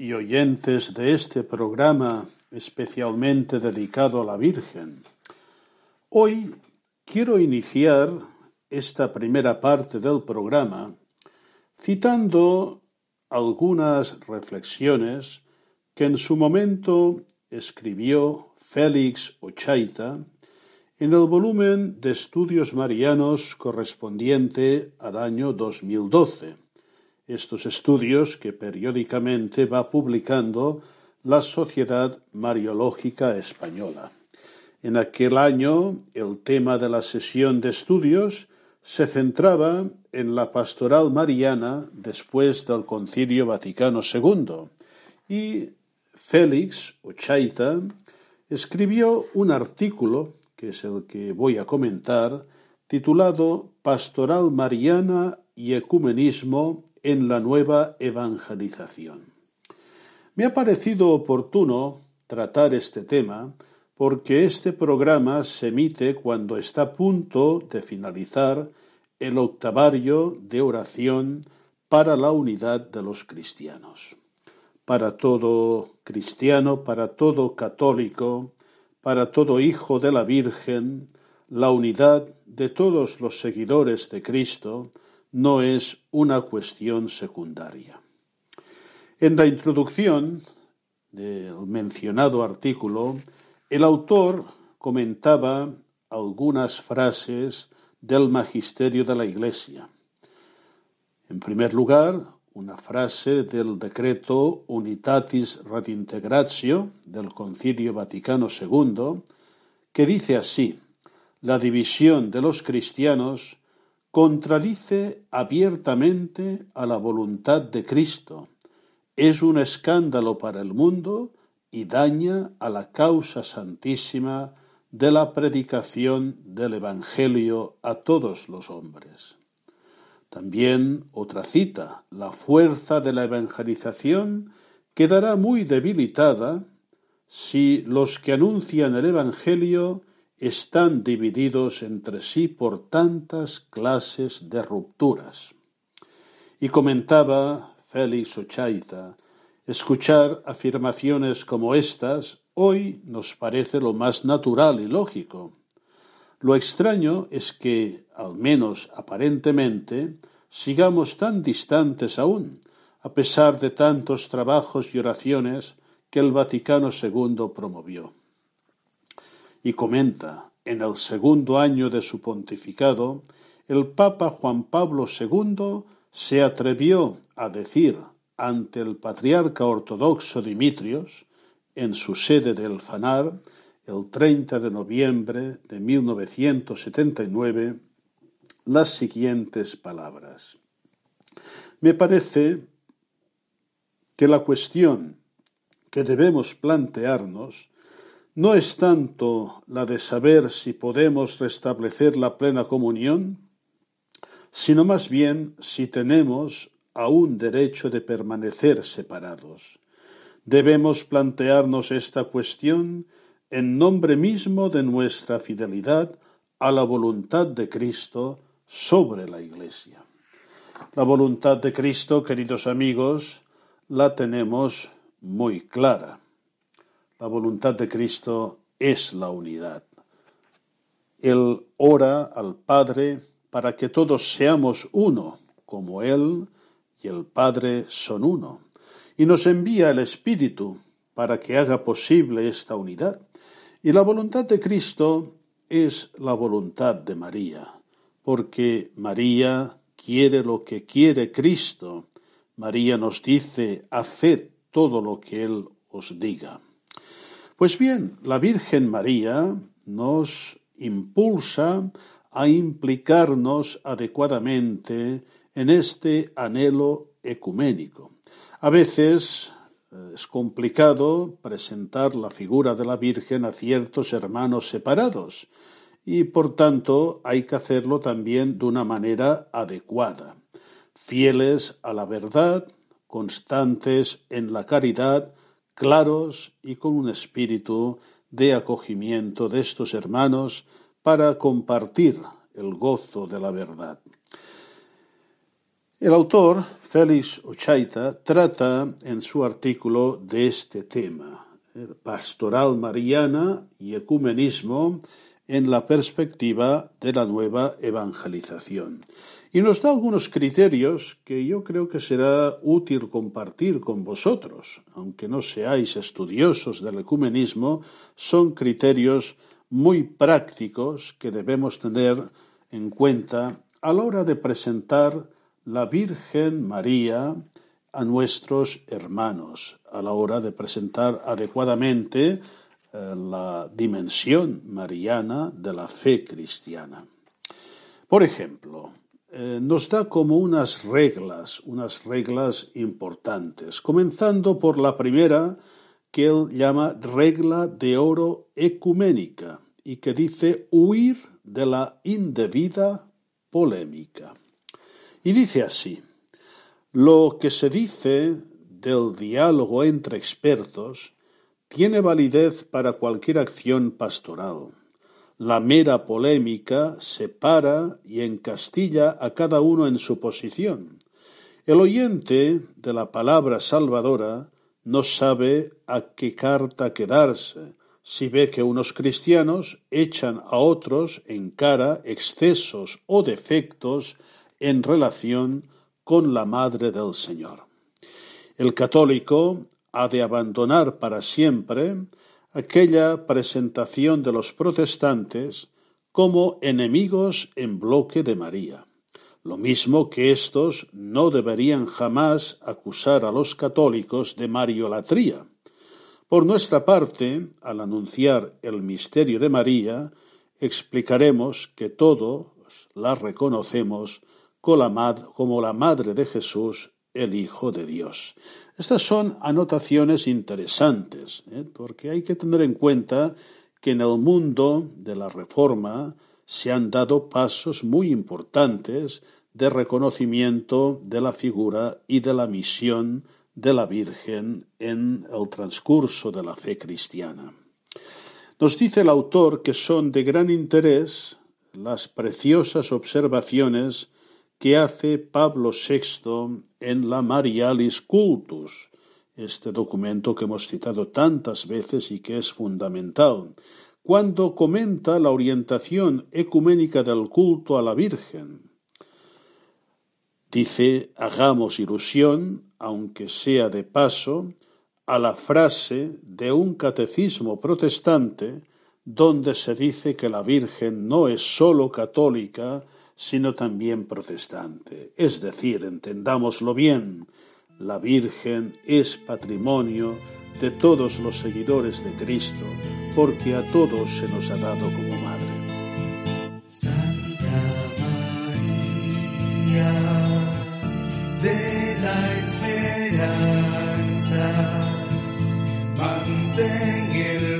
y oyentes de este programa especialmente dedicado a la Virgen, hoy quiero iniciar esta primera parte del programa citando algunas reflexiones que en su momento escribió Félix Ochaita en el volumen de estudios marianos correspondiente al año 2012 estos estudios que periódicamente va publicando la Sociedad Mariológica Española. En aquel año el tema de la sesión de estudios se centraba en la pastoral mariana después del Concilio Vaticano II y Félix Ochaita escribió un artículo, que es el que voy a comentar, titulado Pastoral Mariana y Ecumenismo en la nueva evangelización. Me ha parecido oportuno tratar este tema porque este programa se emite cuando está a punto de finalizar el octavario de oración para la unidad de los cristianos. Para todo cristiano, para todo católico, para todo hijo de la Virgen, la unidad de todos los seguidores de Cristo no es una cuestión secundaria. En la introducción del mencionado artículo, el autor comentaba algunas frases del magisterio de la Iglesia. En primer lugar, una frase del decreto Unitatis Redintegratio del Concilio Vaticano II, que dice así, la división de los cristianos contradice abiertamente a la voluntad de Cristo, es un escándalo para el mundo y daña a la causa santísima de la predicación del Evangelio a todos los hombres. También otra cita, la fuerza de la evangelización quedará muy debilitada si los que anuncian el Evangelio están divididos entre sí por tantas clases de rupturas. Y comentaba Félix Ochaita, escuchar afirmaciones como estas hoy nos parece lo más natural y lógico. Lo extraño es que, al menos aparentemente, sigamos tan distantes aún, a pesar de tantos trabajos y oraciones que el Vaticano II promovió y comenta, en el segundo año de su pontificado, el Papa Juan Pablo II se atrevió a decir ante el patriarca ortodoxo Dimitrios, en su sede del Fanar, el 30 de noviembre de 1979, las siguientes palabras. Me parece que la cuestión que debemos plantearnos no es tanto la de saber si podemos restablecer la plena comunión, sino más bien si tenemos aún derecho de permanecer separados. Debemos plantearnos esta cuestión en nombre mismo de nuestra fidelidad a la voluntad de Cristo sobre la Iglesia. La voluntad de Cristo, queridos amigos, la tenemos muy clara. La voluntad de Cristo es la unidad. Él ora al Padre para que todos seamos uno, como Él y el Padre son uno. Y nos envía el Espíritu para que haga posible esta unidad. Y la voluntad de Cristo es la voluntad de María, porque María quiere lo que quiere Cristo. María nos dice, haced todo lo que Él os diga. Pues bien, la Virgen María nos impulsa a implicarnos adecuadamente en este anhelo ecuménico. A veces eh, es complicado presentar la figura de la Virgen a ciertos hermanos separados y por tanto hay que hacerlo también de una manera adecuada, fieles a la verdad, constantes en la caridad, claros y con un espíritu de acogimiento de estos hermanos para compartir el gozo de la verdad. El autor, Félix Ochaita, trata en su artículo de este tema, pastoral mariana y ecumenismo en la perspectiva de la nueva evangelización. Y nos da algunos criterios que yo creo que será útil compartir con vosotros, aunque no seáis estudiosos del ecumenismo, son criterios muy prácticos que debemos tener en cuenta a la hora de presentar la Virgen María a nuestros hermanos a la hora de presentar adecuadamente eh, la dimensión mariana de la fe cristiana. Por ejemplo, eh, nos da como unas reglas, unas reglas importantes, comenzando por la primera que él llama regla de oro ecuménica y que dice huir de la indebida polémica. Y dice así, lo que se dice del diálogo entre expertos tiene validez para cualquier acción pastoral. La mera polémica separa y encastilla a cada uno en su posición. El oyente de la palabra salvadora no sabe a qué carta quedarse si ve que unos cristianos echan a otros en cara excesos o defectos en relación con la Madre del Señor. El católico ha de abandonar para siempre aquella presentación de los protestantes como enemigos en bloque de María. Lo mismo que éstos no deberían jamás acusar a los católicos de mariolatría. Por nuestra parte, al anunciar el misterio de María, explicaremos que todos la reconocemos como la madre de Jesús, el Hijo de Dios. Estas son anotaciones interesantes, ¿eh? porque hay que tener en cuenta que en el mundo de la Reforma se han dado pasos muy importantes de reconocimiento de la figura y de la misión de la Virgen en el transcurso de la fe cristiana. Nos dice el autor que son de gran interés las preciosas observaciones que hace Pablo VI en la Marialis Cultus, este documento que hemos citado tantas veces y que es fundamental, cuando comenta la orientación ecuménica del culto a la Virgen. Dice, hagamos ilusión, aunque sea de paso, a la frase de un catecismo protestante donde se dice que la Virgen no es sólo católica, sino también protestante. Es decir, entendámoslo bien, la Virgen es patrimonio de todos los seguidores de Cristo, porque a todos se nos ha dado como madre. Santa María de la esperanza, el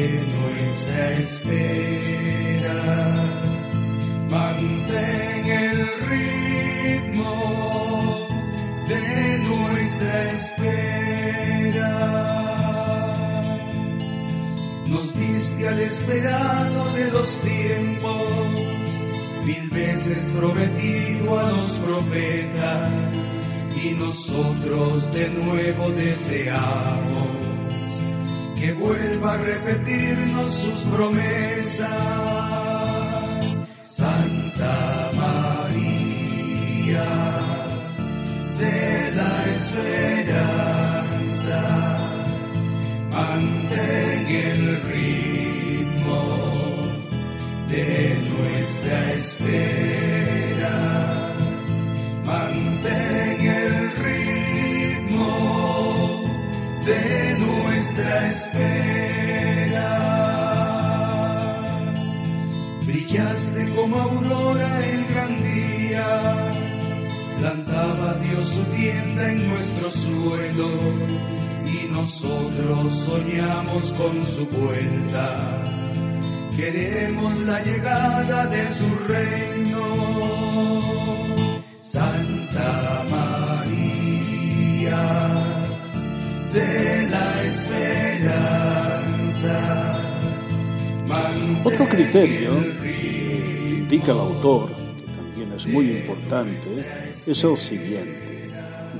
de nuestra espera. Mantén el ritmo de nuestra espera. Nos viste al esperado de los tiempos, mil veces prometido a los profetas, y nosotros de nuevo deseamos que vuelva a repetirnos sus promesas. Santa María de la Esperanza mantén el ritmo de nuestra espera, mantén el ritmo de nuestra espera. Brillaste como aurora el gran día, plantaba Dios su tienda en nuestro suelo y nosotros soñamos con su vuelta. Queremos la llegada de su reino. Santa María de. Otro criterio indica el autor, que también es muy importante, es el siguiente.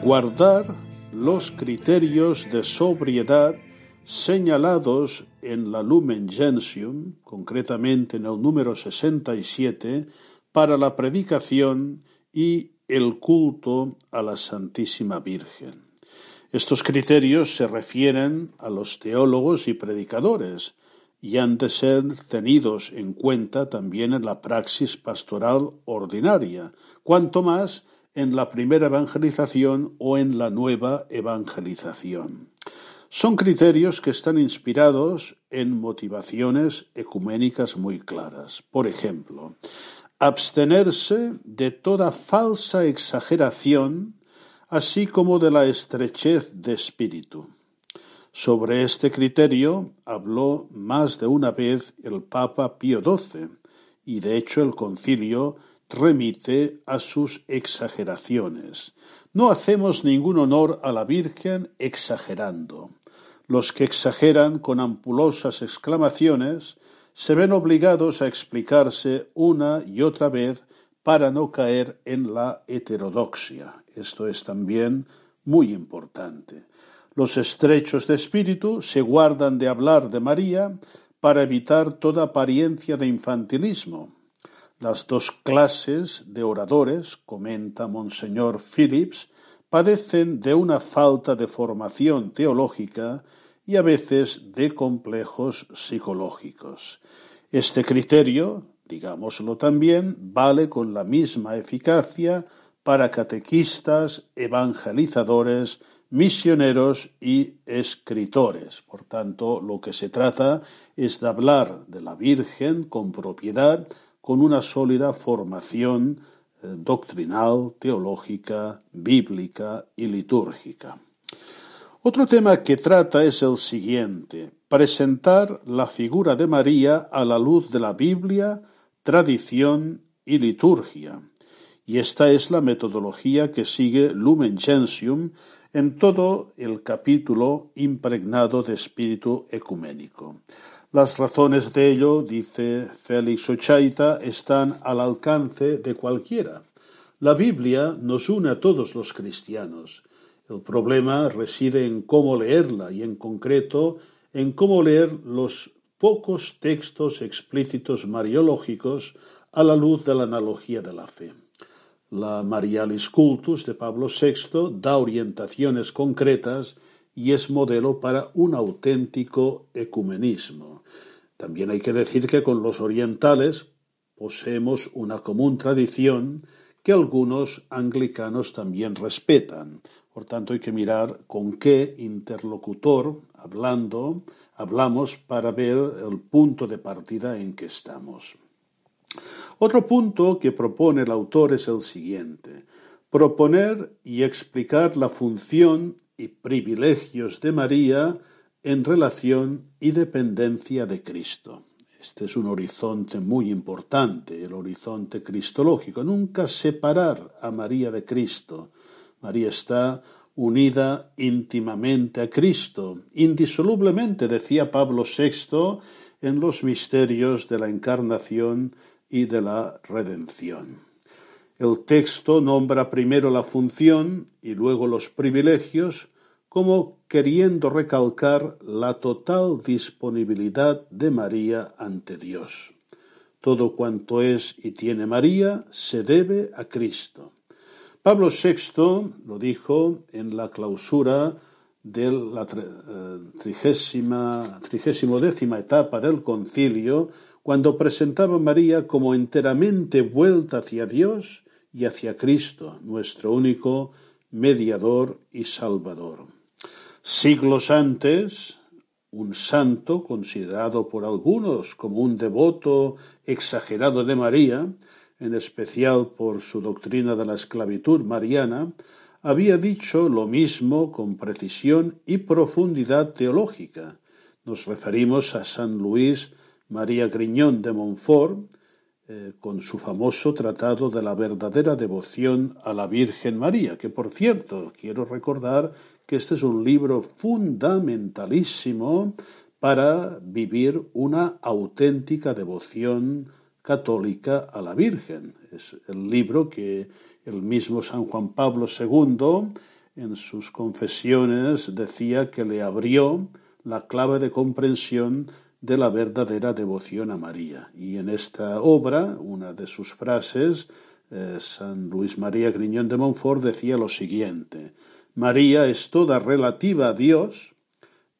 Guardar los criterios de sobriedad señalados en la Lumen Gentium, concretamente en el número 67, para la predicación y el culto a la Santísima Virgen. Estos criterios se refieren a los teólogos y predicadores y han de ser tenidos en cuenta también en la praxis pastoral ordinaria, cuanto más en la primera evangelización o en la nueva evangelización. Son criterios que están inspirados en motivaciones ecuménicas muy claras. Por ejemplo, abstenerse de toda falsa exageración, así como de la estrechez de espíritu. Sobre este criterio habló más de una vez el Papa Pío XII, y de hecho el concilio remite a sus exageraciones. No hacemos ningún honor a la Virgen exagerando. Los que exageran con ampulosas exclamaciones se ven obligados a explicarse una y otra vez para no caer en la heterodoxia. Esto es también muy importante. Los estrechos de espíritu se guardan de hablar de María para evitar toda apariencia de infantilismo las dos clases de oradores, comenta Monseñor Phillips, padecen de una falta de formación teológica y a veces de complejos psicológicos. Este criterio, digámoslo también, vale con la misma eficacia para catequistas, evangelizadores, misioneros y escritores. Por tanto, lo que se trata es de hablar de la Virgen con propiedad, con una sólida formación eh, doctrinal, teológica, bíblica y litúrgica. Otro tema que trata es el siguiente, presentar la figura de María a la luz de la Biblia, tradición y liturgia. Y esta es la metodología que sigue Lumen Gentium en todo el capítulo impregnado de espíritu ecuménico. Las razones de ello, dice Félix Ochaita, están al alcance de cualquiera. La Biblia nos une a todos los cristianos. El problema reside en cómo leerla y en concreto en cómo leer los pocos textos explícitos mariológicos a la luz de la analogía de la fe. La Marialis Cultus de Pablo VI da orientaciones concretas y es modelo para un auténtico ecumenismo. También hay que decir que con los orientales poseemos una común tradición que algunos anglicanos también respetan. Por tanto, hay que mirar con qué interlocutor hablando hablamos para ver el punto de partida en que estamos. Otro punto que propone el autor es el siguiente proponer y explicar la función y privilegios de María en relación y dependencia de Cristo. Este es un horizonte muy importante, el horizonte cristológico. Nunca separar a María de Cristo. María está unida íntimamente a Cristo, indisolublemente, decía Pablo VI, en los misterios de la encarnación y de la redención. El texto nombra primero la función y luego los privilegios como queriendo recalcar la total disponibilidad de María ante Dios. Todo cuanto es y tiene María se debe a Cristo. Pablo VI lo dijo en la clausura de la eh, trigésima, trigésimo décima etapa del concilio, cuando presentaba a María como enteramente vuelta hacia Dios y hacia Cristo, nuestro único mediador y salvador. Siglos antes, un santo, considerado por algunos como un devoto exagerado de María, en especial por su doctrina de la esclavitud mariana, había dicho lo mismo con precisión y profundidad teológica. Nos referimos a San Luis María Griñón de Montfort, eh, con su famoso tratado de la verdadera devoción a la Virgen María, que por cierto, quiero recordar que este es un libro fundamentalísimo para vivir una auténtica devoción católica a la Virgen. Es el libro que el mismo San Juan Pablo II en sus confesiones decía que le abrió la clave de comprensión de la verdadera devoción a María. Y en esta obra, una de sus frases, eh, San Luis María Griñón de Montfort decía lo siguiente, María es toda relativa a Dios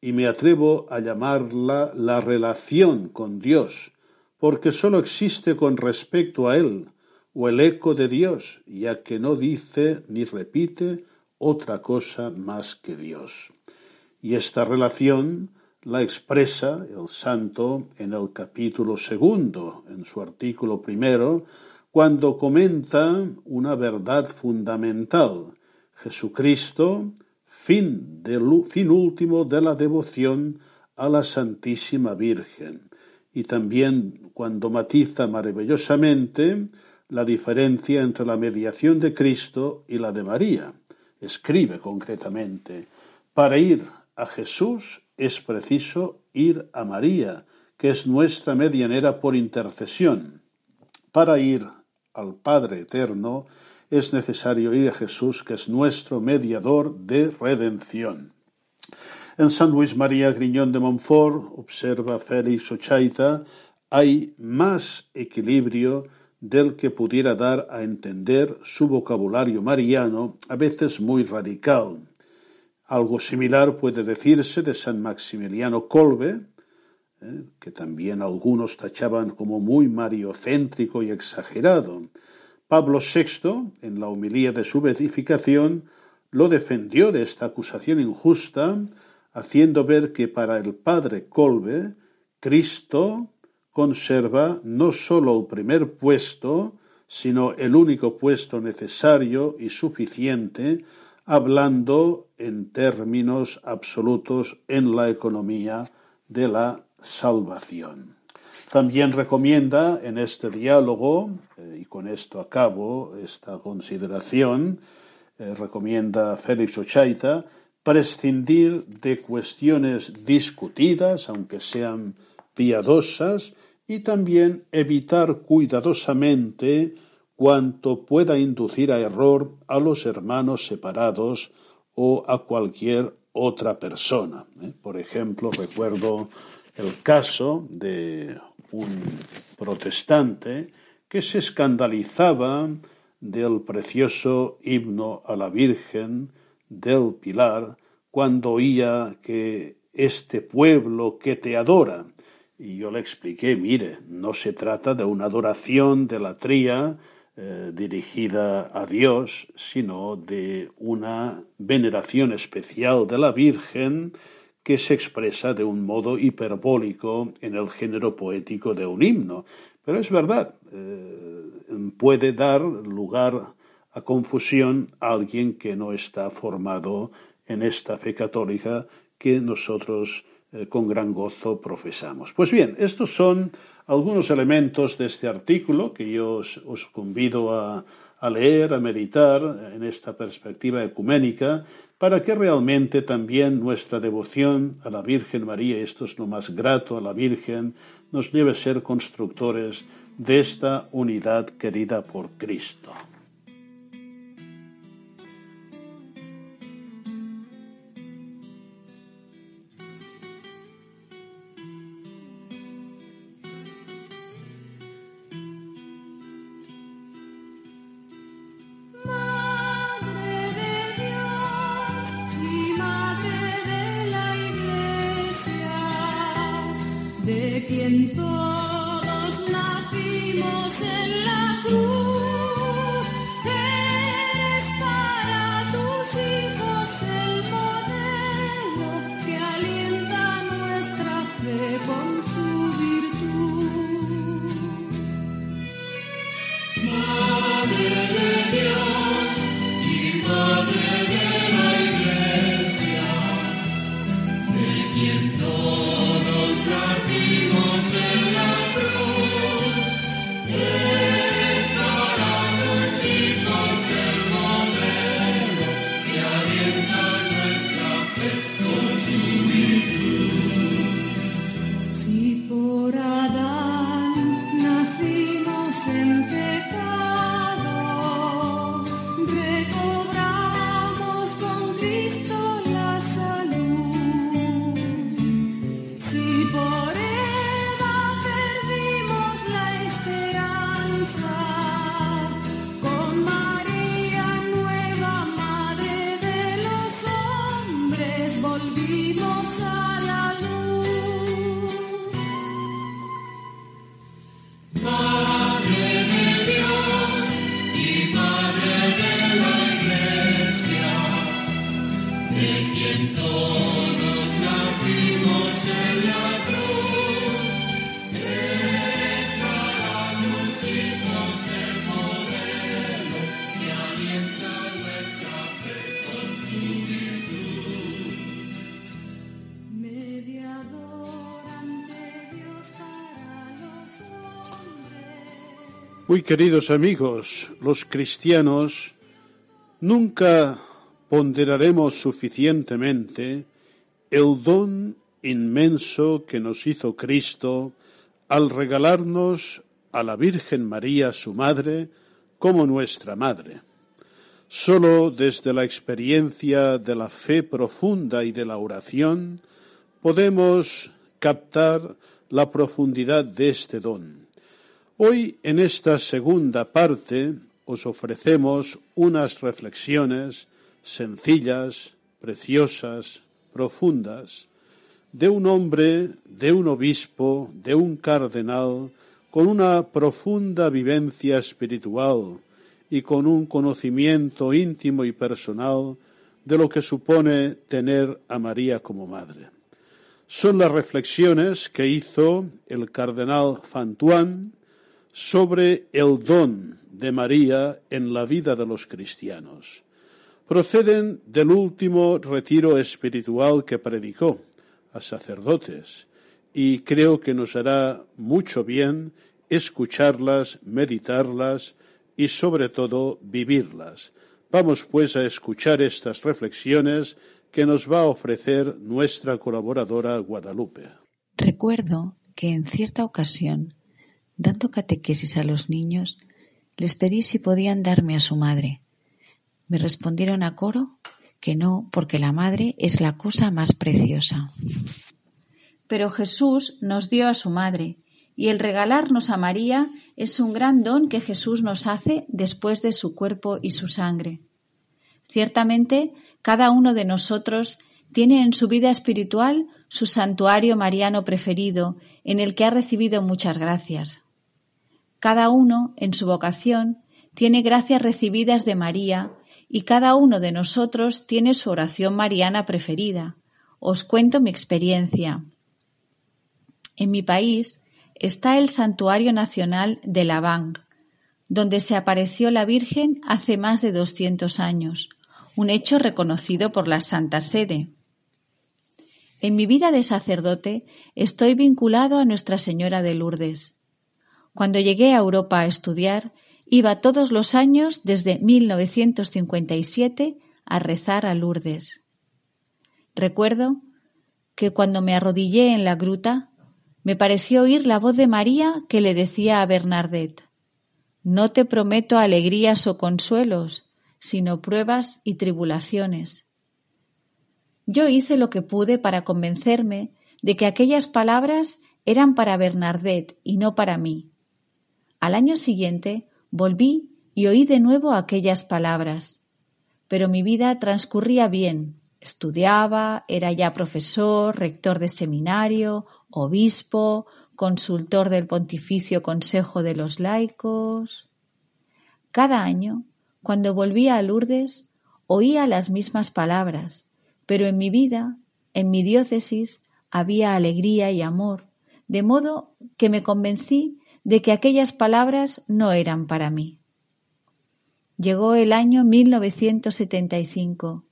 y me atrevo a llamarla la relación con Dios, porque sólo existe con respecto a Él, o el eco de Dios, ya que no dice ni repite otra cosa más que Dios. Y esta relación la expresa el santo en el capítulo segundo, en su artículo primero, cuando comenta una verdad fundamental. Jesucristo, fin, fin último de la devoción a la Santísima Virgen. Y también cuando matiza maravillosamente la diferencia entre la mediación de Cristo y la de María. Escribe concretamente, para ir a Jesús es preciso ir a María, que es nuestra medianera por intercesión. Para ir al Padre Eterno es necesario ir a Jesús, que es nuestro mediador de redención. En San Luis María Griñón de Montfort, observa Félix Ochaita, hay más equilibrio del que pudiera dar a entender su vocabulario mariano, a veces muy radical. Algo similar puede decirse de San Maximiliano Kolbe, eh, que también algunos tachaban como muy mariocéntrico y exagerado. Pablo VI, en la homilía de su beatificación, lo defendió de esta acusación injusta, haciendo ver que para el padre Kolbe, Cristo conserva no sólo el primer puesto, sino el único puesto necesario y suficiente, hablando en términos absolutos en la economía de la salvación. También recomienda en este diálogo, eh, y con esto acabo esta consideración, eh, recomienda Félix Ochaita prescindir de cuestiones discutidas, aunque sean piadosas, y también evitar cuidadosamente cuanto pueda inducir a error a los hermanos separados o a cualquier otra persona. ¿eh? Por ejemplo, recuerdo el caso de un protestante que se escandalizaba del precioso himno a la Virgen del Pilar cuando oía que este pueblo que te adora y yo le expliqué, mire, no se trata de una adoración de la tría eh, dirigida a Dios, sino de una veneración especial de la Virgen que se expresa de un modo hiperbólico en el género poético de un himno. Pero es verdad, eh, puede dar lugar a confusión a alguien que no está formado en esta fe católica que nosotros eh, con gran gozo profesamos. Pues bien, estos son algunos elementos de este artículo que yo os, convido a, a leer, a meditar en esta perspectiva ecuménica, para que realmente también nuestra devoción a la Virgen María, esto es lo más grato a la Virgen, nos lleve a ser constructores de esta unidad querida por Cristo. Muy queridos amigos, los cristianos nunca ponderaremos suficientemente el don inmenso que nos hizo Cristo al regalarnos a la Virgen María, su Madre, como nuestra Madre. Solo desde la experiencia de la fe profunda y de la oración podemos captar la profundidad de este don. Hoy, en esta segunda parte, os ofrecemos unas reflexiones sencillas, preciosas, profundas, de un hombre, de un obispo, de un cardenal, con una profunda vivencia espiritual y con un conocimiento íntimo y personal de lo que supone tener a María como madre. Son las reflexiones que hizo el cardenal Fantuan sobre el don de María en la vida de los cristianos. Proceden del último retiro espiritual que predicó a sacerdotes y creo que nos hará mucho bien escucharlas, meditarlas y sobre todo vivirlas. Vamos pues a escuchar estas reflexiones que nos va a ofrecer nuestra colaboradora Guadalupe. Recuerdo que en cierta ocasión, dando catequesis a los niños, les pedí si podían darme a su madre. Me respondieron a coro que no, porque la madre es la cosa más preciosa. Pero Jesús nos dio a su madre, y el regalarnos a María es un gran don que Jesús nos hace después de su cuerpo y su sangre. Ciertamente, cada uno de nosotros tiene en su vida espiritual su santuario mariano preferido, en el que ha recibido muchas gracias. Cada uno, en su vocación, tiene gracias recibidas de María, y cada uno de nosotros tiene su oración mariana preferida. Os cuento mi experiencia. En mi país está el Santuario Nacional de Lavang, donde se apareció la Virgen hace más de 200 años, un hecho reconocido por la Santa Sede. En mi vida de sacerdote estoy vinculado a Nuestra Señora de Lourdes. Cuando llegué a Europa a estudiar, iba todos los años desde 1957 a rezar a Lourdes. Recuerdo que cuando me arrodillé en la gruta, me pareció oír la voz de María que le decía a Bernardet, No te prometo alegrías o consuelos, sino pruebas y tribulaciones. Yo hice lo que pude para convencerme de que aquellas palabras eran para Bernardet y no para mí. Al año siguiente volví y oí de nuevo aquellas palabras, pero mi vida transcurría bien. Estudiaba, era ya profesor, rector de seminario, obispo, consultor del Pontificio Consejo de los Laicos. Cada año cuando volvía a Lourdes, oía las mismas palabras, pero en mi vida, en mi diócesis, había alegría y amor, de modo que me convencí de que aquellas palabras no eran para mí. Llegó el año 1975.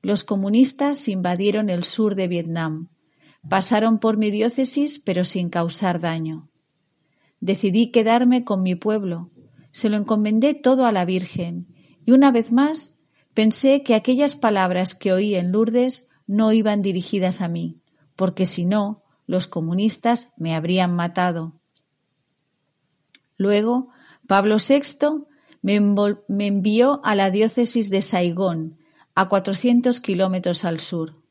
Los comunistas invadieron el sur de Vietnam. Pasaron por mi diócesis pero sin causar daño. Decidí quedarme con mi pueblo, se lo encomendé todo a la Virgen y una vez más pensé que aquellas palabras que oí en Lourdes no iban dirigidas a mí, porque si no, los comunistas me habrían matado. Luego, Pablo VI me, envió a la diócesis de Saigón, a 400 kilómetros al sur.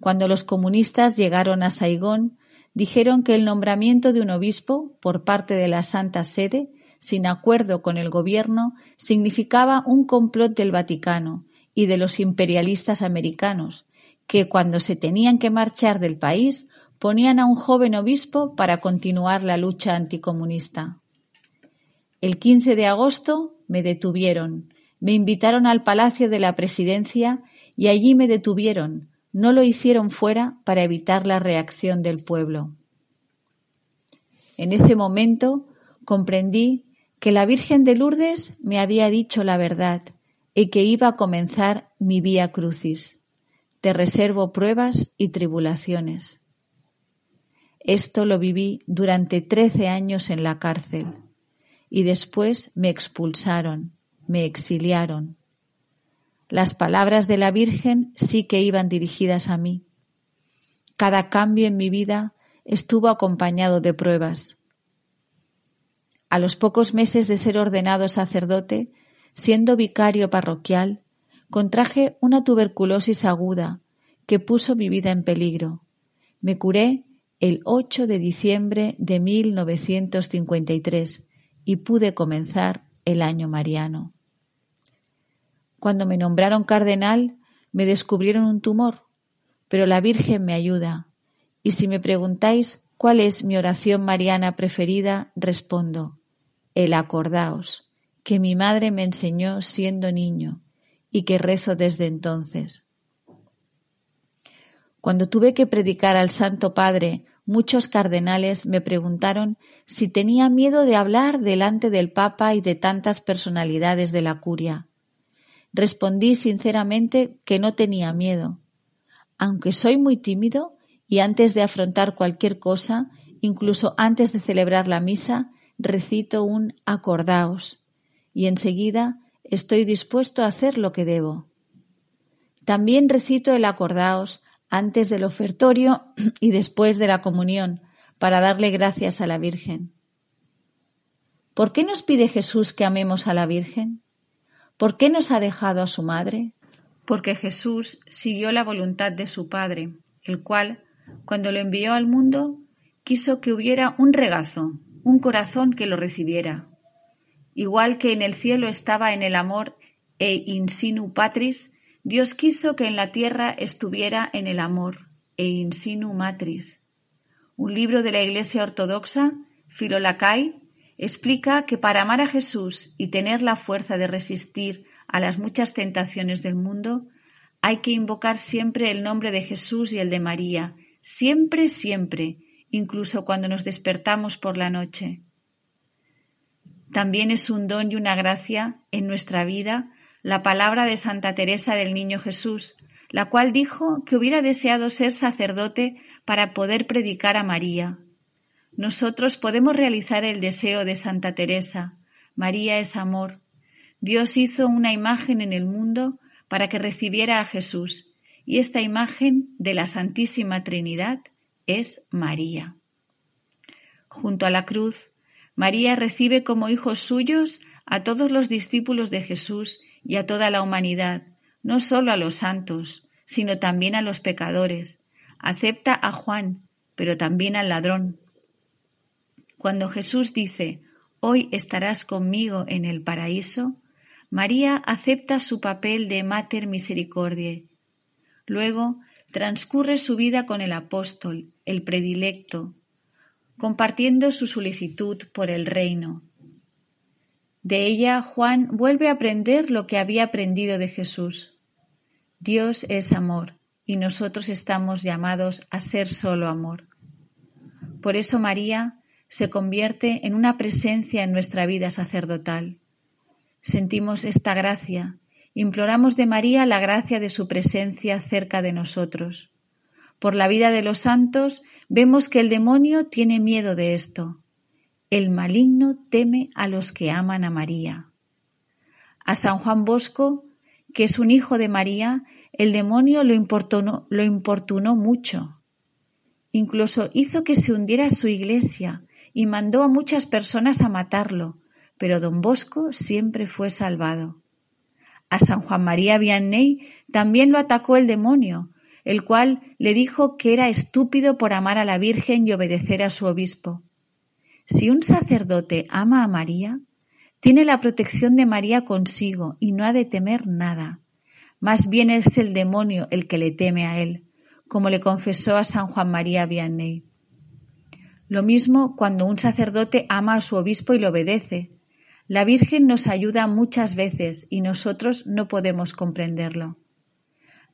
Cuando los comunistas llegaron a Saigón, dijeron que el nombramiento de un obispo por parte de la Santa Sede sin acuerdo con el gobierno significaba un complot del Vaticano y de los imperialistas americanos, que cuando se tenían que marchar del país ponían a un joven obispo para continuar la lucha anticomunista. El 15 de agosto me detuvieron, me invitaron al Palacio de la Presidencia y allí me detuvieron, no lo hicieron fuera para evitar la reacción del pueblo. En ese momento comprendí que la Virgen de Lourdes me había dicho la verdad y que iba a comenzar mi vía crucis. Te reservo pruebas y tribulaciones. Esto lo viví durante trece años en la cárcel. Y después me expulsaron, me exiliaron. Las palabras de la Virgen sí que iban dirigidas a mí. Cada cambio en mi vida estuvo acompañado de pruebas. A los pocos meses de ser ordenado sacerdote, siendo vicario parroquial, contraje una tuberculosis aguda que puso mi vida en peligro. Me curé el 8 de diciembre de 1953 y pude comenzar el año mariano. Cuando me nombraron cardenal, me descubrieron un tumor, pero la Virgen me ayuda. Y si me preguntáis cuál es mi oración mariana preferida, respondo, el acordaos, que mi madre me enseñó siendo niño y que rezo desde entonces. Cuando tuve que predicar al Santo Padre, muchos cardenales me preguntaron si tenía miedo de hablar delante del Papa y de tantas personalidades de la curia. Respondí sinceramente que no tenía miedo. Aunque soy muy tímido y antes de afrontar cualquier cosa, incluso antes de celebrar la misa, recito un acordaos y enseguida estoy dispuesto a hacer lo que debo. También recito el acordaos antes del ofertorio y después de la comunión para darle gracias a la Virgen. ¿Por qué nos pide Jesús que amemos a la Virgen? ¿Por qué nos ha dejado a su madre? Porque Jesús siguió la voluntad de su Padre, el cual, cuando lo envió al mundo, quiso que hubiera un regazo, un corazón que lo recibiera. Igual que en el cielo estaba en el amor e insinu patris, Dios quiso que en la tierra estuviera en el amor e insinu matris. Un libro de la Iglesia Ortodoxa, Filolacai, explica que para amar a Jesús y tener la fuerza de resistir a las muchas tentaciones del mundo, hay que invocar siempre el nombre de Jesús y el de María, siempre, siempre, incluso cuando nos despertamos por la noche. También es un don y una gracia en nuestra vida la palabra de Santa Teresa del Niño Jesús, la cual dijo que hubiera deseado ser sacerdote para poder predicar a María, nosotros podemos realizar el deseo de Santa Teresa. María es amor. Dios hizo una imagen en el mundo para que recibiera a Jesús, y esta imagen de la Santísima Trinidad es María. Junto a la cruz, María recibe como hijos suyos a todos los discípulos de Jesús y a toda la humanidad, no solo a los santos, sino también a los pecadores. Acepta a Juan, pero también al ladrón, cuando Jesús dice, Hoy estarás conmigo en el paraíso, María acepta su papel de Mater Misericordiae. Luego transcurre su vida con el apóstol, el predilecto, compartiendo su solicitud por el reino. De ella Juan vuelve a aprender lo que había aprendido de Jesús. Dios es amor y nosotros estamos llamados a ser solo amor. Por eso María se convierte en una presencia en nuestra vida sacerdotal. Sentimos esta gracia, imploramos de María la gracia de su presencia cerca de nosotros. Por la vida de los santos vemos que el demonio tiene miedo de esto. El maligno teme a los que aman a María. A San Juan Bosco, que es un hijo de María, el demonio lo importunó, mucho. Incluso hizo que se hundiera su iglesia y mandó a muchas personas a matarlo, pero don Bosco siempre fue salvado. A San Juan María Vianney también lo atacó el demonio, el cual le dijo que era estúpido por amar a la Virgen y obedecer a su obispo. Si un sacerdote ama a María, tiene la protección de María consigo y no ha de temer nada. Más bien es el demonio el que le teme a él, como le confesó a San Juan María Vianney. Lo mismo cuando un sacerdote ama a su obispo y le obedece. La Virgen nos ayuda muchas veces y nosotros no podemos comprenderlo.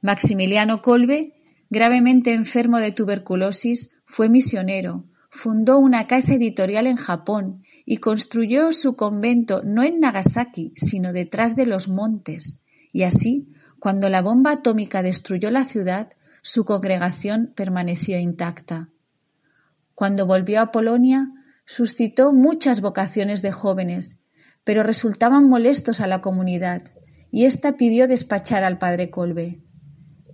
Maximiliano Colbe, gravemente enfermo de tuberculosis, fue misionero, fundó una casa editorial en Japón y construyó su convento no en Nagasaki, sino detrás de los montes. Y así, cuando la bomba atómica destruyó la ciudad, su congregación permaneció intacta. Cuando volvió a Polonia, suscitó muchas vocaciones de jóvenes, pero resultaban molestos a la comunidad, y ésta pidió despachar al padre Colbe.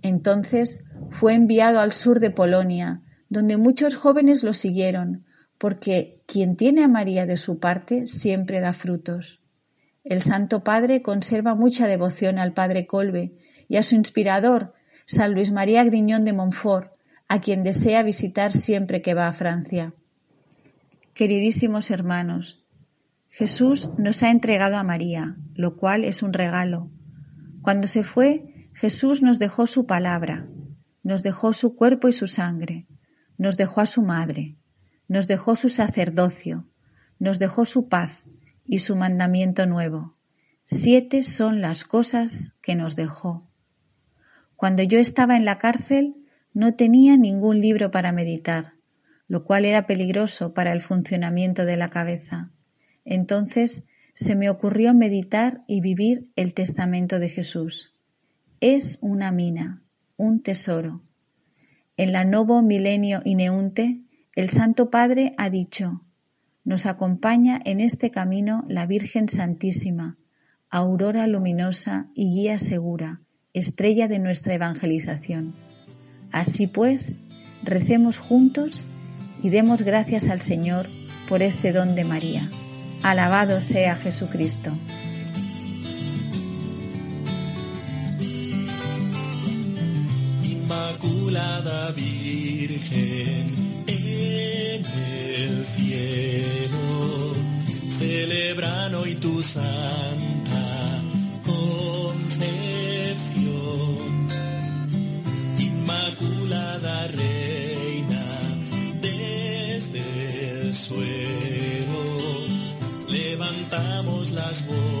Entonces fue enviado al sur de Polonia, donde muchos jóvenes lo siguieron, porque quien tiene a María de su parte siempre da frutos. El Santo Padre conserva mucha devoción al Padre Colbe y a su inspirador, San Luis María Griñón de Montfort, a quien desea visitar siempre que va a Francia. Queridísimos hermanos, Jesús nos ha entregado a María, lo cual es un regalo. Cuando se fue, Jesús nos dejó su palabra, nos dejó su cuerpo y su sangre, nos dejó a su madre, nos dejó su sacerdocio, nos dejó su paz y su mandamiento nuevo. Siete son las cosas que nos dejó. Cuando yo estaba en la cárcel no tenía ningún libro para meditar, lo cual era peligroso para el funcionamiento de la cabeza. Entonces se me ocurrió meditar y vivir el testamento de Jesús. Es una mina, un tesoro. En la Novo Milenio Ineunte, el Santo Padre ha dicho, nos acompaña en este camino la Virgen Santísima, aurora luminosa y guía segura, estrella de nuestra evangelización. Así pues, recemos juntos y demos gracias al Señor por este don de María. Alabado sea Jesucristo. Inmaculada Virgen en el cielo, celebran hoy tu santa concepción. Inmaculada Reina desde el suelo, levantamos las voces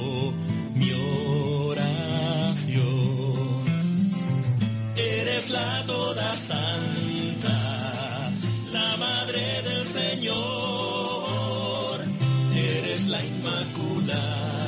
Eres la toda santa, la madre del Señor. Eres la inmaculada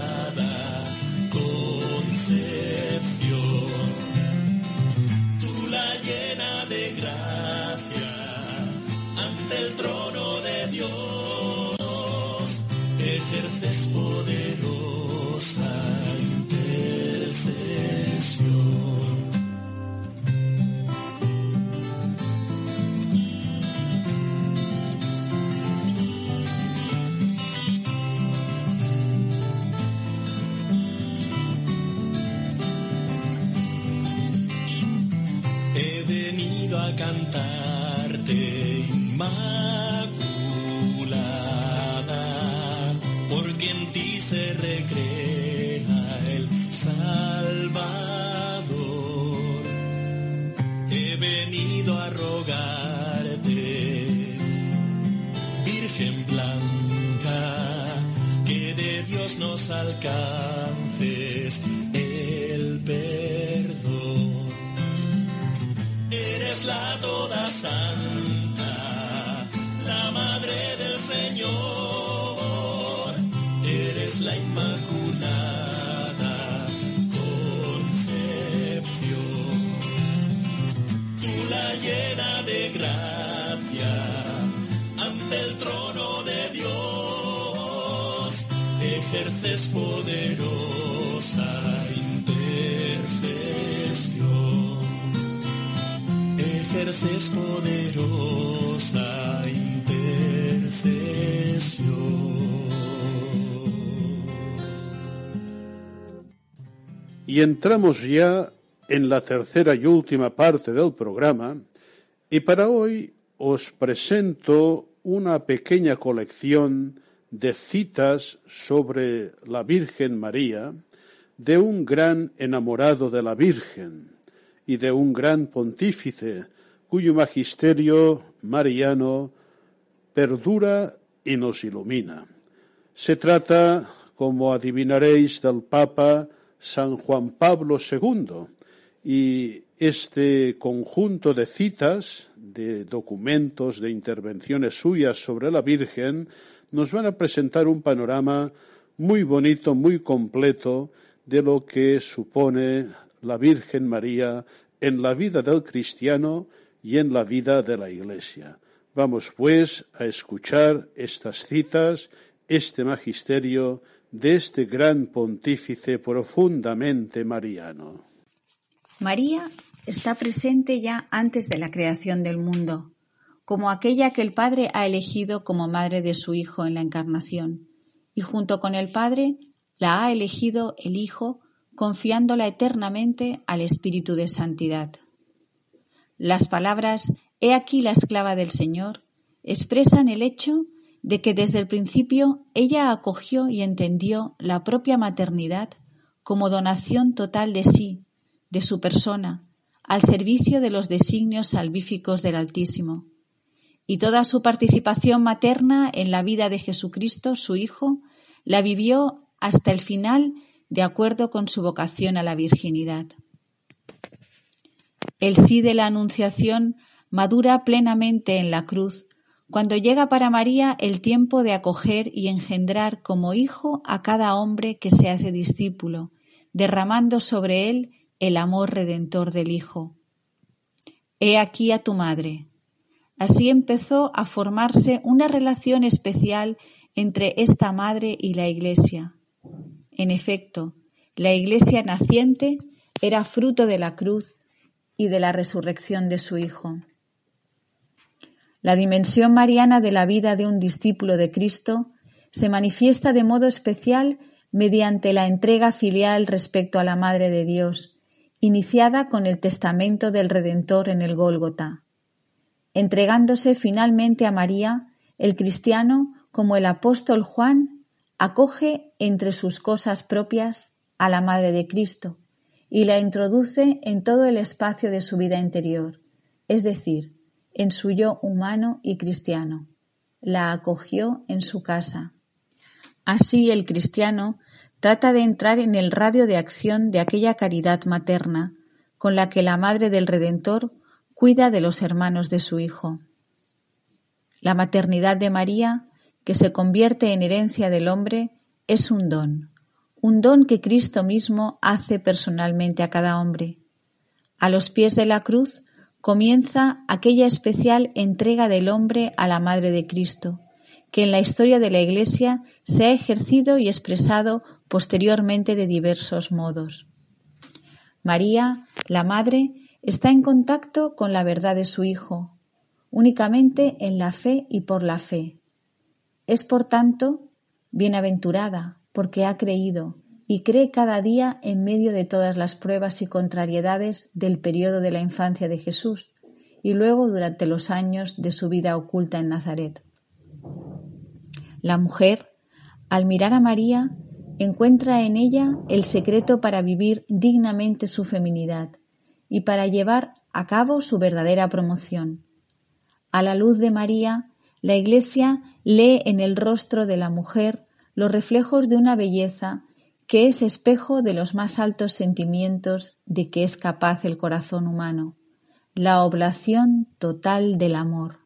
Y entramos ya en la tercera y última parte del programa y para hoy os presento una pequeña colección de citas sobre la Virgen María de un gran enamorado de la Virgen y de un gran pontífice cuyo magisterio mariano perdura y nos ilumina. Se trata, como adivinaréis, del Papa San Juan Pablo II y este conjunto de citas, de documentos, de intervenciones suyas sobre la Virgen, nos van a presentar un panorama muy bonito, muy completo de lo que supone la Virgen María en la vida del cristiano y en la vida de la Iglesia. Vamos, pues, a escuchar estas citas, este magisterio de este gran pontífice profundamente mariano. María está presente ya antes de la creación del mundo, como aquella que el Padre ha elegido como madre de su Hijo en la Encarnación, y junto con el Padre la ha elegido el Hijo, confiándola eternamente al Espíritu de Santidad. Las palabras He aquí la esclava del Señor expresan el hecho de que desde el principio ella acogió y entendió la propia maternidad como donación total de sí, de su persona, al servicio de los designios salvíficos del Altísimo. Y toda su participación materna en la vida de Jesucristo, su Hijo, la vivió hasta el final de acuerdo con su vocación a la virginidad. El sí de la Anunciación madura plenamente en la cruz, cuando llega para María el tiempo de acoger y engendrar como hijo a cada hombre que se hace discípulo, derramando sobre él el amor redentor del Hijo. He aquí a tu madre. Así empezó a formarse una relación especial entre esta madre y la Iglesia. En efecto, la Iglesia naciente era fruto de la cruz y de la resurrección de su Hijo. La dimensión mariana de la vida de un discípulo de Cristo se manifiesta de modo especial mediante la entrega filial respecto a la Madre de Dios, iniciada con el testamento del Redentor en el Gólgota. Entregándose finalmente a María, el cristiano, como el apóstol Juan, acoge entre sus cosas propias a la Madre de Cristo y la introduce en todo el espacio de su vida interior, es decir, en su yo humano y cristiano. La acogió en su casa. Así el cristiano trata de entrar en el radio de acción de aquella caridad materna con la que la Madre del Redentor cuida de los hermanos de su Hijo. La maternidad de María, que se convierte en herencia del hombre, es un don, un don que Cristo mismo hace personalmente a cada hombre. A los pies de la cruz comienza aquella especial entrega del hombre a la Madre de Cristo, que en la historia de la Iglesia se ha ejercido y expresado posteriormente de diversos modos. María, la Madre, está en contacto con la verdad de su Hijo, únicamente en la fe y por la fe. Es, por tanto, bienaventurada, porque ha creído, y cree cada día en medio de todas las pruebas y contrariedades del periodo de la infancia de Jesús y luego durante los años de su vida oculta en Nazaret. La mujer, al mirar a María, encuentra en ella el secreto para vivir dignamente su feminidad y para llevar a cabo su verdadera promoción. A la luz de María, la Iglesia lee en el rostro de la mujer los reflejos de una belleza que es espejo de los más altos sentimientos de que es capaz el corazón humano, la oblación total del amor,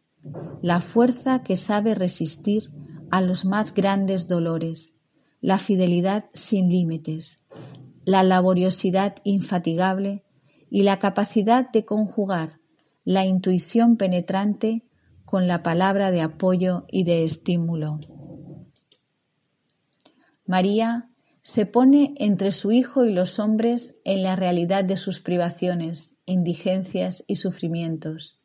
la fuerza que sabe resistir a los más grandes dolores, la fidelidad sin límites, la laboriosidad infatigable y la capacidad de conjugar la intuición penetrante con la palabra de apoyo y de estímulo. María se pone entre su Hijo y los hombres en la realidad de sus privaciones, indigencias y sufrimientos.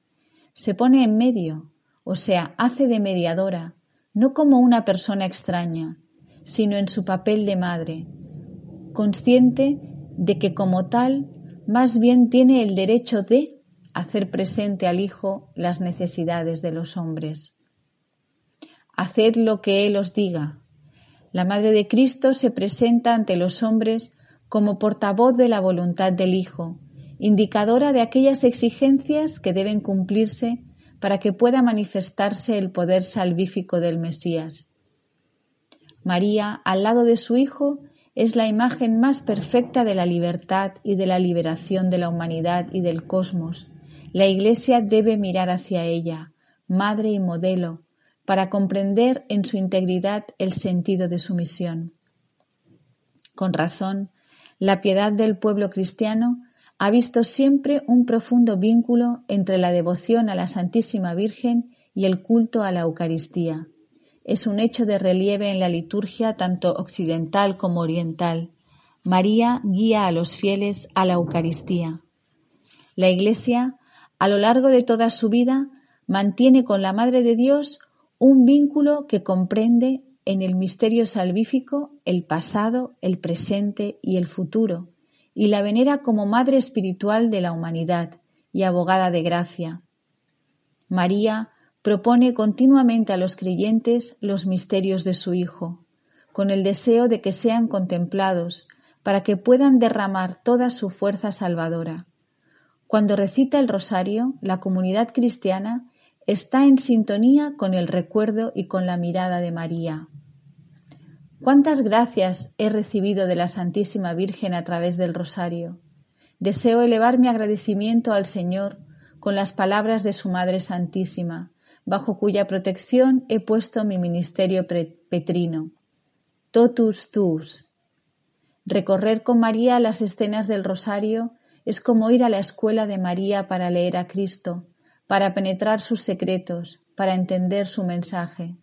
Se pone en medio, o sea, hace de mediadora, no como una persona extraña, sino en su papel de madre, consciente de que como tal más bien tiene el derecho de hacer presente al Hijo las necesidades de los hombres. Haced lo que Él os diga, la Madre de Cristo se presenta ante los hombres como portavoz de la voluntad del Hijo, indicadora de aquellas exigencias que deben cumplirse para que pueda manifestarse el poder salvífico del Mesías. María, al lado de su Hijo, es la imagen más perfecta de la libertad y de la liberación de la humanidad y del cosmos. La Iglesia debe mirar hacia ella, madre y modelo, para comprender en su integridad el sentido de su misión. Con razón, la piedad del pueblo cristiano ha visto siempre un profundo vínculo entre la devoción a la Santísima Virgen y el culto a la Eucaristía. Es un hecho de relieve en la liturgia tanto occidental como oriental. María guía a los fieles a la Eucaristía. La Iglesia, a lo largo de toda su vida, mantiene con la Madre de Dios un vínculo que comprende en el misterio salvífico el pasado, el presente y el futuro, y la venera como Madre espiritual de la humanidad y abogada de gracia. María propone continuamente a los creyentes los misterios de su Hijo, con el deseo de que sean contemplados, para que puedan derramar toda su fuerza salvadora. Cuando recita el rosario, la comunidad cristiana está en sintonía con el recuerdo y con la mirada de María. ¿Cuántas gracias he recibido de la Santísima Virgen a través del rosario? Deseo elevar mi agradecimiento al Señor con las palabras de su Madre Santísima, bajo cuya protección he puesto mi ministerio petrino. Totus tus. Recorrer con María las escenas del rosario es como ir a la escuela de María para leer a Cristo, para penetrar sus secretos, para entender su mensaje.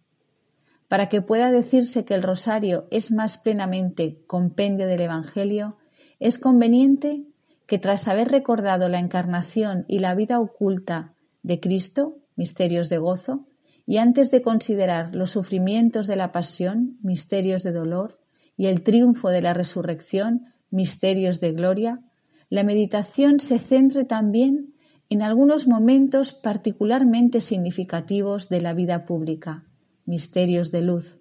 Para que pueda decirse que el rosario es más plenamente compendio del Evangelio, es conveniente que tras haber recordado la encarnación y la vida oculta de Cristo, misterios de gozo, y antes de considerar los sufrimientos de la pasión, misterios de dolor, y el triunfo de la resurrección, misterios de gloria, la meditación se centre también en algunos momentos particularmente significativos de la vida pública, misterios de luz.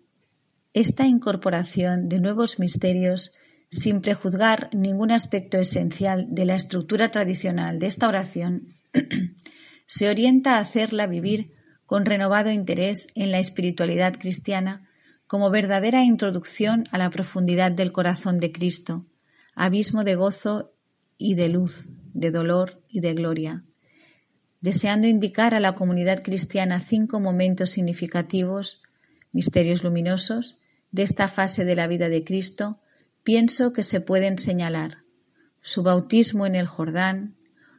Esta incorporación de nuevos misterios, sin prejuzgar ningún aspecto esencial de la estructura tradicional de esta oración, se orienta a hacerla vivir con renovado interés en la espiritualidad cristiana como verdadera introducción a la profundidad del corazón de Cristo, abismo de gozo y de luz, de dolor y de gloria, deseando indicar a la comunidad cristiana cinco momentos significativos, misterios luminosos, de esta fase de la vida de Cristo, pienso que se pueden señalar su bautismo en el Jordán,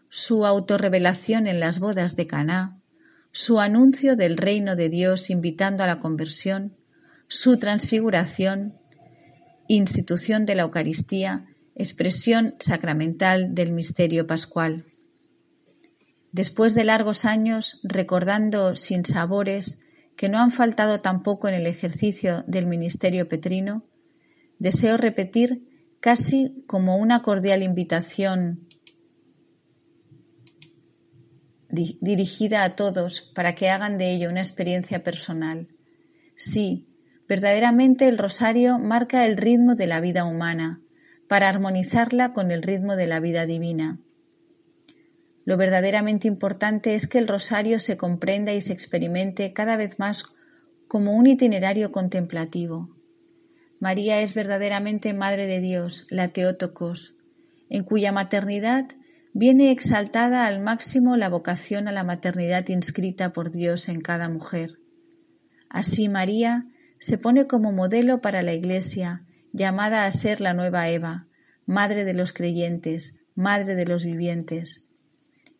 su autorrevelación en las bodas de Caná, su anuncio del reino de Dios invitando a la conversión, su transfiguración, institución de la Eucaristía, expresión sacramental del misterio pascual. Después de largos años recordando sin sabores que no han faltado tampoco en el ejercicio del ministerio petrino, deseo repetir casi como una cordial invitación dirigida a todos para que hagan de ello una experiencia personal. Sí, verdaderamente el rosario marca el ritmo de la vida humana, para armonizarla con el ritmo de la vida divina. Lo verdaderamente importante es que el rosario se comprenda y se experimente cada vez más como un itinerario contemplativo. María es verdaderamente Madre de Dios, la Teótocos, en cuya maternidad viene exaltada al máximo la vocación a la maternidad inscrita por Dios en cada mujer. Así María se pone como modelo para la Iglesia, llamada a ser la nueva Eva, Madre de los creyentes, Madre de los vivientes.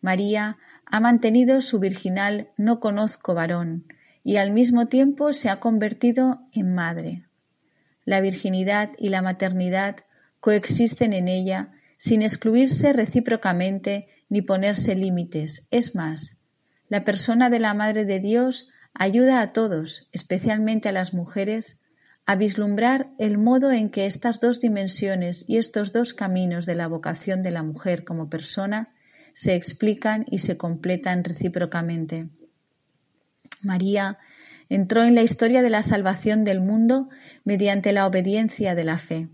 María ha mantenido su virginal no conozco varón y al mismo tiempo se ha convertido en madre. La virginidad y la maternidad coexisten en ella sin excluirse recíprocamente ni ponerse límites. Es más, la persona de la Madre de Dios ayuda a todos, especialmente a las mujeres, a vislumbrar el modo en que estas dos dimensiones y estos dos caminos de la vocación de la mujer como persona se explican y se completan recíprocamente. María entró en la historia de la salvación del mundo mediante la obediencia de la fe.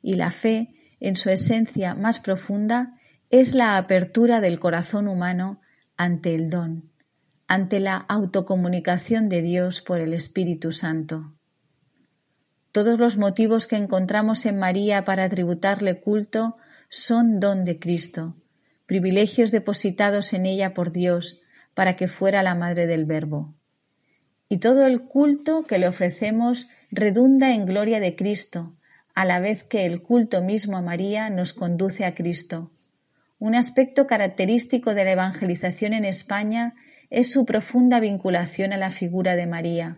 Y la fe, en su esencia más profunda, es la apertura del corazón humano ante el don, ante la autocomunicación de Dios por el Espíritu Santo. Todos los motivos que encontramos en María para tributarle culto son don de Cristo, privilegios depositados en ella por Dios para que fuera la madre del Verbo. Y todo el culto que le ofrecemos redunda en gloria de Cristo, a la vez que el culto mismo a María nos conduce a Cristo. Un aspecto característico de la evangelización en España es su profunda vinculación a la figura de María.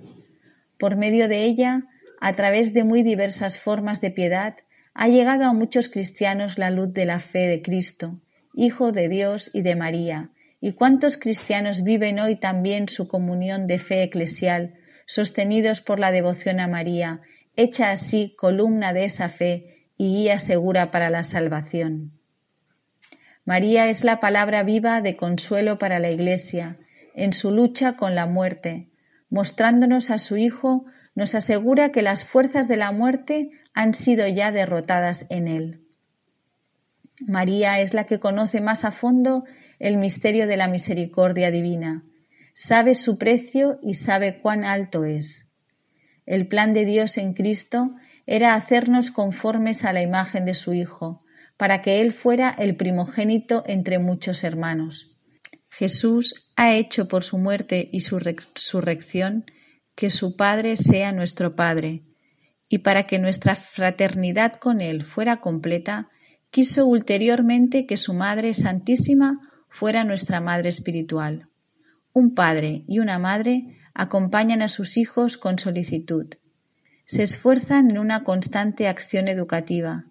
Por medio de ella, a través de muy diversas formas de piedad, ha llegado a muchos cristianos la luz de la fe de Cristo, Hijo de Dios y de María. ¿Y cuántos cristianos viven hoy también su comunión de fe eclesial, sostenidos por la devoción a María, hecha así columna de esa fe y guía segura para la salvación? María es la palabra viva de consuelo para la Iglesia en su lucha con la muerte, mostrándonos a su Hijo, nos asegura que las fuerzas de la muerte han sido ya derrotadas en él. María es la que conoce más a fondo el misterio de la misericordia divina, sabe su precio y sabe cuán alto es. El plan de Dios en Cristo era hacernos conformes a la imagen de su Hijo, para que Él fuera el primogénito entre muchos hermanos. Jesús ha hecho por su muerte y su resurrección que su Padre sea nuestro Padre, y para que nuestra fraternidad con Él fuera completa, quiso ulteriormente que su Madre Santísima fuera nuestra Madre espiritual. Un padre y una madre acompañan a sus hijos con solicitud. Se esfuerzan en una constante acción educativa.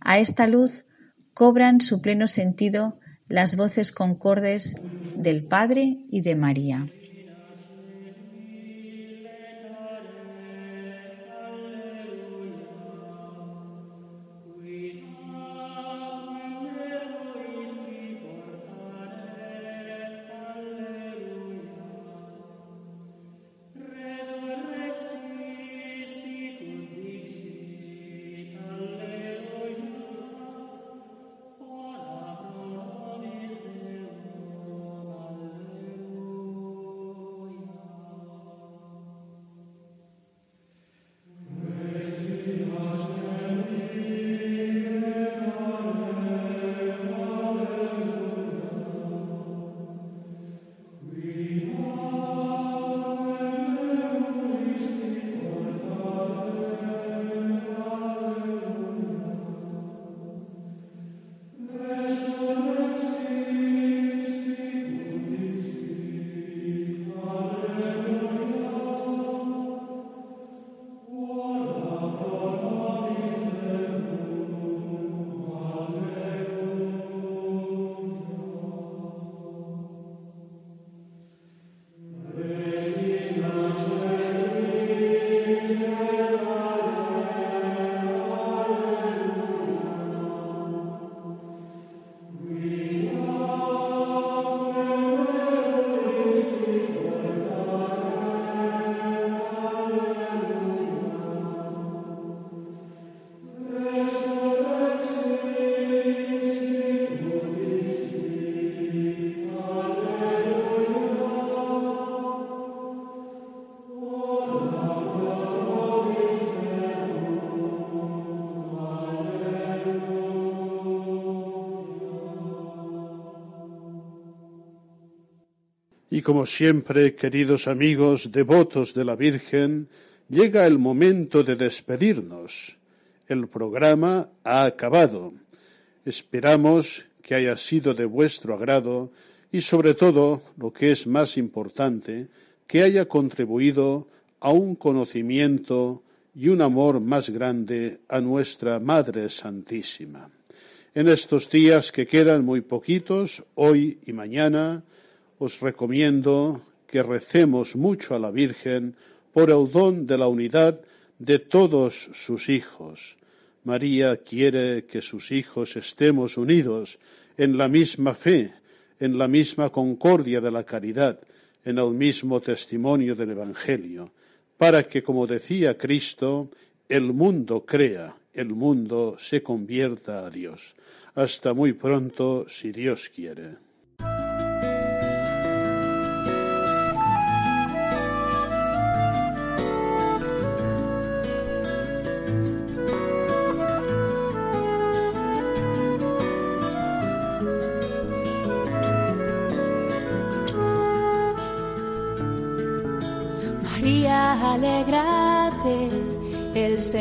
A esta luz cobran su pleno sentido las voces concordes del Padre y de María. Como siempre, queridos amigos devotos de la Virgen, llega el momento de despedirnos. El programa ha acabado. Esperamos que haya sido de vuestro agrado y, sobre todo, lo que es más importante, que haya contribuido a un conocimiento y un amor más grande a nuestra Madre Santísima. En estos días que quedan muy poquitos, hoy y mañana, os recomiendo que recemos mucho a la Virgen por el don de la unidad de todos sus hijos. María quiere que sus hijos estemos unidos en la misma fe, en la misma concordia de la caridad, en el mismo testimonio del Evangelio, para que, como decía Cristo, el mundo crea, el mundo se convierta a Dios. Hasta muy pronto, si Dios quiere.